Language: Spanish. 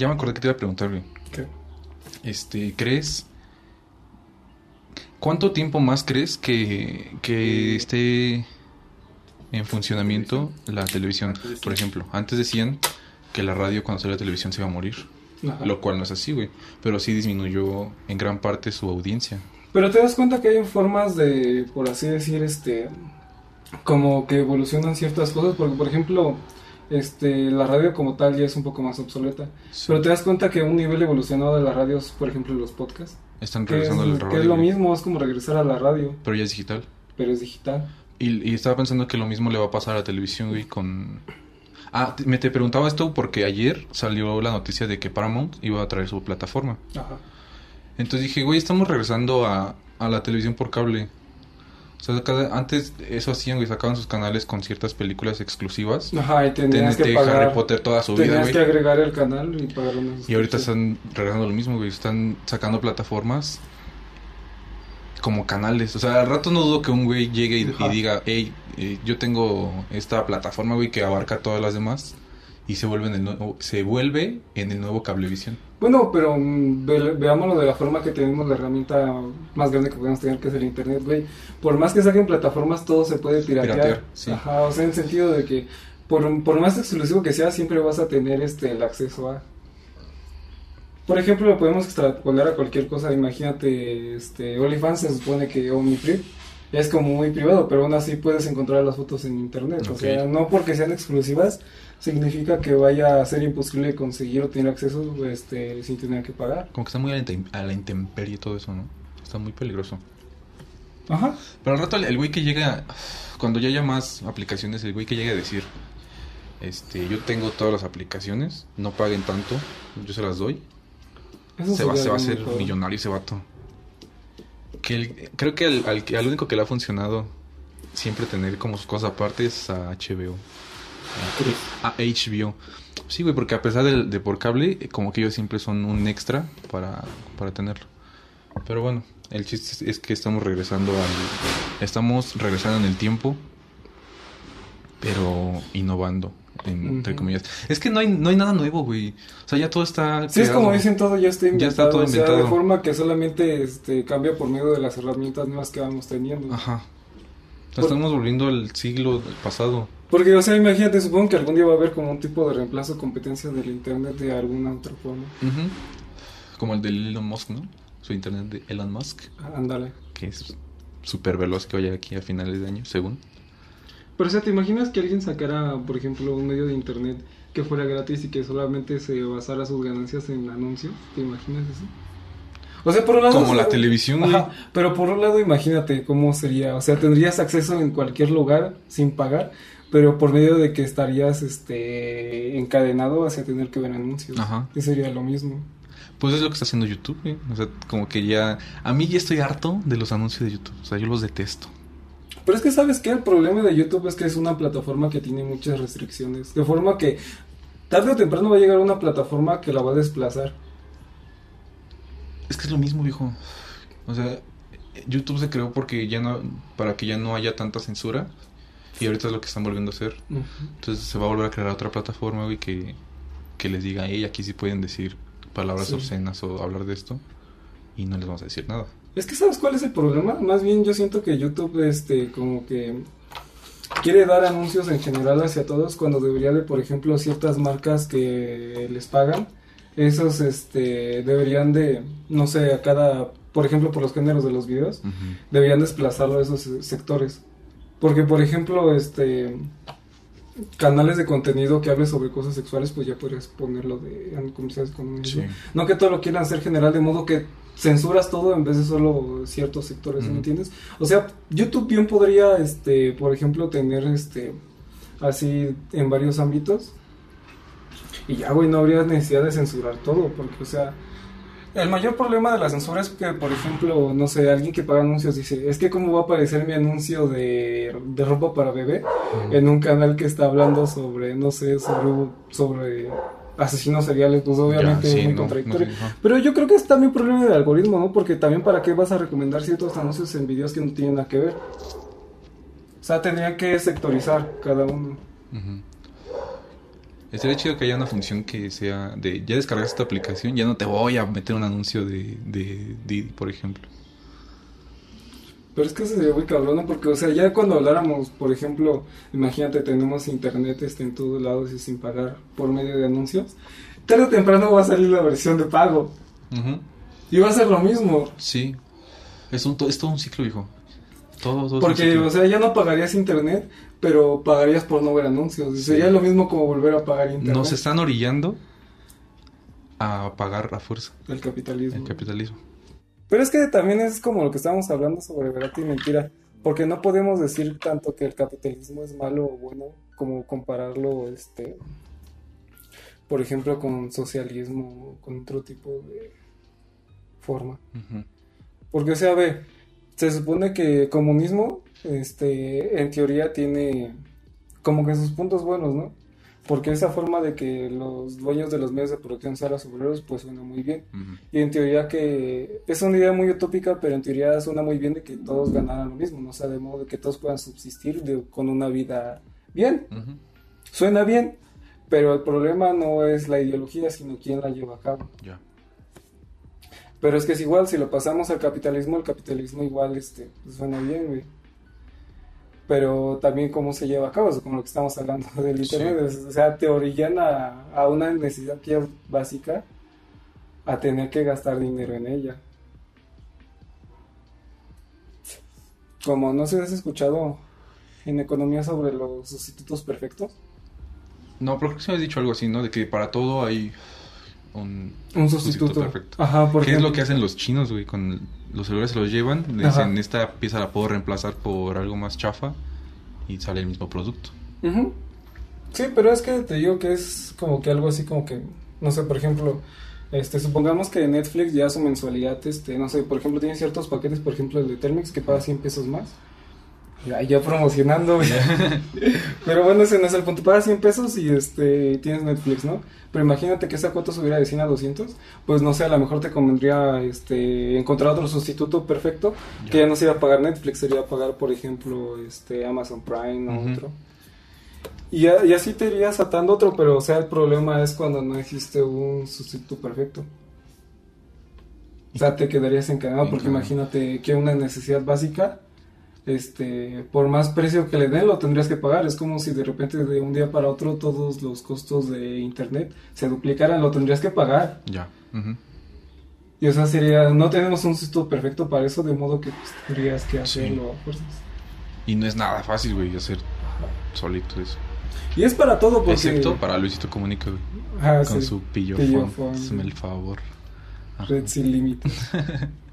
Ya me acordé que te iba a preguntar, güey. ¿Qué? Este, ¿crees? ¿Cuánto tiempo más crees que, que esté en funcionamiento la televisión? Por ejemplo, antes decían que la radio cuando salió la televisión se iba a morir. Ajá. Lo cual no es así, güey. Pero sí disminuyó en gran parte su audiencia. Pero te das cuenta que hay formas de, por así decir, este, como que evolucionan ciertas cosas, porque por ejemplo, este, la radio como tal ya es un poco más obsoleta. Pero te das cuenta que un nivel evolucionado de las radios, por ejemplo, los podcasts, Están que es, regresando al que radio. es lo mismo, es como regresar a la radio, Pero ya es digital. pero es digital. Y, y estaba pensando que lo mismo le va a pasar a la televisión, güey, con... Ah, te- me te preguntaba esto porque ayer salió la noticia de que Paramount iba a traer su plataforma. Ajá. Entonces dije, güey, estamos regresando a, a la televisión por cable. O sea, cada- antes eso hacían, güey, sacaban sus canales con ciertas películas exclusivas. Ajá, y tenías TNT, que pagar, Harry Potter toda su vida, tenías que agregar el canal y pagar una Y ahorita están regresando lo mismo, güey. Están sacando plataformas como canales. O sea, al rato no dudo que un güey llegue y, diga, hey, eh, yo tengo esta plataforma, güey, que abarca todas las demás. Y se vuelve en el nuevo, se vuelve en el nuevo Cablevisión. Bueno, pero mm, ve- veámoslo de la forma que tenemos la herramienta más grande que podemos tener, que es el internet, güey. Por más que saquen plataformas, todo se puede piratear. Piratear, sí. Ajá, o sea, en el sentido de que por, por más exclusivo que sea, siempre vas a tener este el acceso a. Por ejemplo, lo podemos extrapolar a cualquier cosa. Imagínate, este, OnlyFans se supone que OmniFree es como muy privado, pero aún así puedes encontrar las fotos en internet. O sea, no porque sean exclusivas significa que vaya a ser imposible conseguir o tener acceso este, sin tener que pagar. Como que está muy a la, intemperie todo eso, ¿no? Está muy peligroso. Ajá. Pero al rato el güey que llega, cuando ya haya más aplicaciones, el güey que llegue a decir, este, yo tengo todas las aplicaciones, no paguen tanto, yo se las doy. Eso se va, se va a hacer millonario ese vato. El- creo que al, al, al único que le ha funcionado siempre tener como sus cosas aparte es a HBO. A HBO. Sí, güey, porque a pesar de, por cable, eh, como que ellos siempre son un extra para, para tenerlo. Pero bueno, el chiste es que estamos regresando al... Estamos regresando en el tiempo, pero innovando, en- entre comillas. Es que no hay, no hay nada nuevo, güey. O sea, ya todo está... Sí, es como dicen todo, ya está Ya inventado. está todo o sea, de inventado. forma que solamente este, cambia por medio de las herramientas nuevas que vamos teniendo. Ajá. Por- estamos volviendo al siglo pasado. Porque, o sea, imagínate, supongo que algún día va a haber como un tipo de reemplazo competencia del internet de alguna otra forma. Ujú. Como el de Elon Musk, ¿no? Su internet de Elon Musk, Ah, Ándale. que es súper veloz que vaya aquí a finales de año, según. Pero, o sea, ¿te imaginas que alguien sacara, por ejemplo, un medio de internet que fuera gratis y que solamente se basara sus ganancias en anuncios? ¿Te imaginas eso? O sea, por un lado... Como la televisión, güey. Ajá, pero por un lado imagínate cómo sería, o sea, tendrías acceso en cualquier lugar sin pagar, pero por medio de que estarías este encadenado hacia tener que ver anuncios. Ajá. Que sería lo mismo. Pues es lo que está haciendo YouTube, güey. O sea, como que ya... A mí ya estoy harto de los anuncios de YouTube. O sea, yo los detesto. Pero es que sabes que el problema de YouTube es que es una plataforma que tiene muchas restricciones, de forma que tarde o temprano va a llegar una plataforma que la va a desplazar. Es que es lo mismo, viejo. O sea, YouTube se creó porque ya no... Para que ya no haya tanta censura. Y ahorita es lo que están volviendo a hacer. Entonces se va a volver a crear otra plataforma, güey, que, que les diga, hey, aquí sí pueden decir palabras Sí. obscenas o hablar de esto. Y no les vamos a decir nada. Es que sabes cuál es el problema. Más bien yo siento que YouTube, este, como que quiere dar anuncios en general hacia todos cuando debería de, por ejemplo, ciertas marcas que les pagan, esos, este, deberían de, no sé, a cada, por ejemplo, por los géneros de los videos, deberían desplazarlo a esos sectores. Porque, por ejemplo, este canales de contenido que hable sobre cosas sexuales, pues ya podrías ponerlo de comerciales con Sí. No que todo lo quieran hacer general, de modo que censuras todo en vez de solo ciertos sectores, ¿sí ¿me entiendes? O sea, YouTube bien podría, este, por ejemplo, tener, este, así en varios ámbitos. Y ya, güey, no habría necesidad de censurar todo, porque, o sea, el mayor problema de la censura es que, por ejemplo, no sé, alguien que paga anuncios dice, es que cómo va a aparecer mi anuncio de, de ropa para bebé en un canal que está hablando sobre, no sé, sobre, sobre asesinos seriales, pues obviamente Ya, sí, es muy no, contradictorio. no. Pero yo creo que es también problema del algoritmo, ¿no? Porque también para qué vas a recomendar ciertos anuncios en videos que no tienen nada que ver. O sea, tendrían que sectorizar cada uno. Ujú. Estaría chido que haya una función que sea de ya descargaste esta aplicación, ya no te voy a meter un anuncio de, de Didi, por ejemplo. Pero es que eso sería muy cabrón, ¿no? porque, o sea, ya cuando habláramos, por ejemplo, imagínate, tenemos internet este, en todos lados y sin pagar por medio de anuncios, tarde o temprano va a salir la versión de pago. Ujú. Y va a ser lo mismo. Sí. Es, un, to- es todo un ciclo, hijo. Todo, todo Porque, o sea, ya no pagarías internet, pero pagarías por no ver anuncios. Y sería lo mismo como volver a pagar internet. Nos están orillando a pagar a fuerza El capitalismo. el capitalismo. Pero es que también es como lo que estábamos hablando sobre verdad y mentira. Porque no podemos decir tanto que el capitalismo es malo o bueno como compararlo, este, por ejemplo, con socialismo o con otro tipo de forma. Porque, o sea, ve, se supone que comunismo, este, en teoría tiene como que sus puntos buenos, ¿no? Porque esa forma de que los dueños de los medios de producción sean los obreros, pues suena muy bien. Y en teoría que es una idea muy utópica, pero en teoría suena muy bien de que todos ganaran lo mismo, ¿no? O sea, de modo de que todos puedan subsistir de- con una vida bien. Suena bien, pero el problema no es la ideología, sino quién la lleva a cabo. Ya. Pero es que es igual, si lo pasamos al capitalismo, el capitalismo igual este, pues suena bien, güey. Pero también cómo se lleva a cabo, como lo que estamos hablando del internet. O sea, te orillan a, a una necesidad que es básica a tener que gastar dinero en ella. Como no sé si has escuchado en economía sobre los sustitutos perfectos. No, pero creo que sí me has dicho algo así, ¿no? De que para todo hay un, Un sustituto. perfecto. Ajá, ¿Qué es lo que hacen los chinos, güey? Con los celulares se los llevan, Ajá. dicen, esta pieza la puedo reemplazar por algo más chafa y sale el mismo producto. Ujú. Sí, pero es que te digo que es como que algo así como que, no sé, por ejemplo, este, supongamos que Netflix ya su mensualidad, este, no sé, por ejemplo, tiene ciertos paquetes, por ejemplo, el de Telmex que paga 100 pesos más. Ya, ya promocionando. Pero bueno, ese no es el punto. Pagas 100 pesos y este, tienes Netflix, ¿no? Pero imagínate que esa cuota subiera de 100 a 200. Pues no sé, a lo mejor te convendría este, encontrar otro sustituto perfecto que ya no se iba a pagar Netflix, sería pagar, por ejemplo, este, Amazon Prime o otro. Y, a- y así te irías atando otro, pero o sea, el problema es cuando no existe un sustituto perfecto. O sea, te quedarías encadenado porque imagínate que una necesidad básica, este, por más precio que le den, lo tendrías que pagar. Es como si de repente de un día para otro todos los costos de internet se duplicaran, lo tendrías que pagar. Ya. Y o sea, sería, no tenemos un sustituto perfecto para eso, de modo que pues, tendrías que Sí. hacerlo a fuerzas. Y no es nada fácil, güey, hacer solito eso. Y es para todo porque... Excepto para Luisito Comunica, güey. Ah, Con sí. su. Pillofón. Hazme el favor. Ajá. Red sin límites.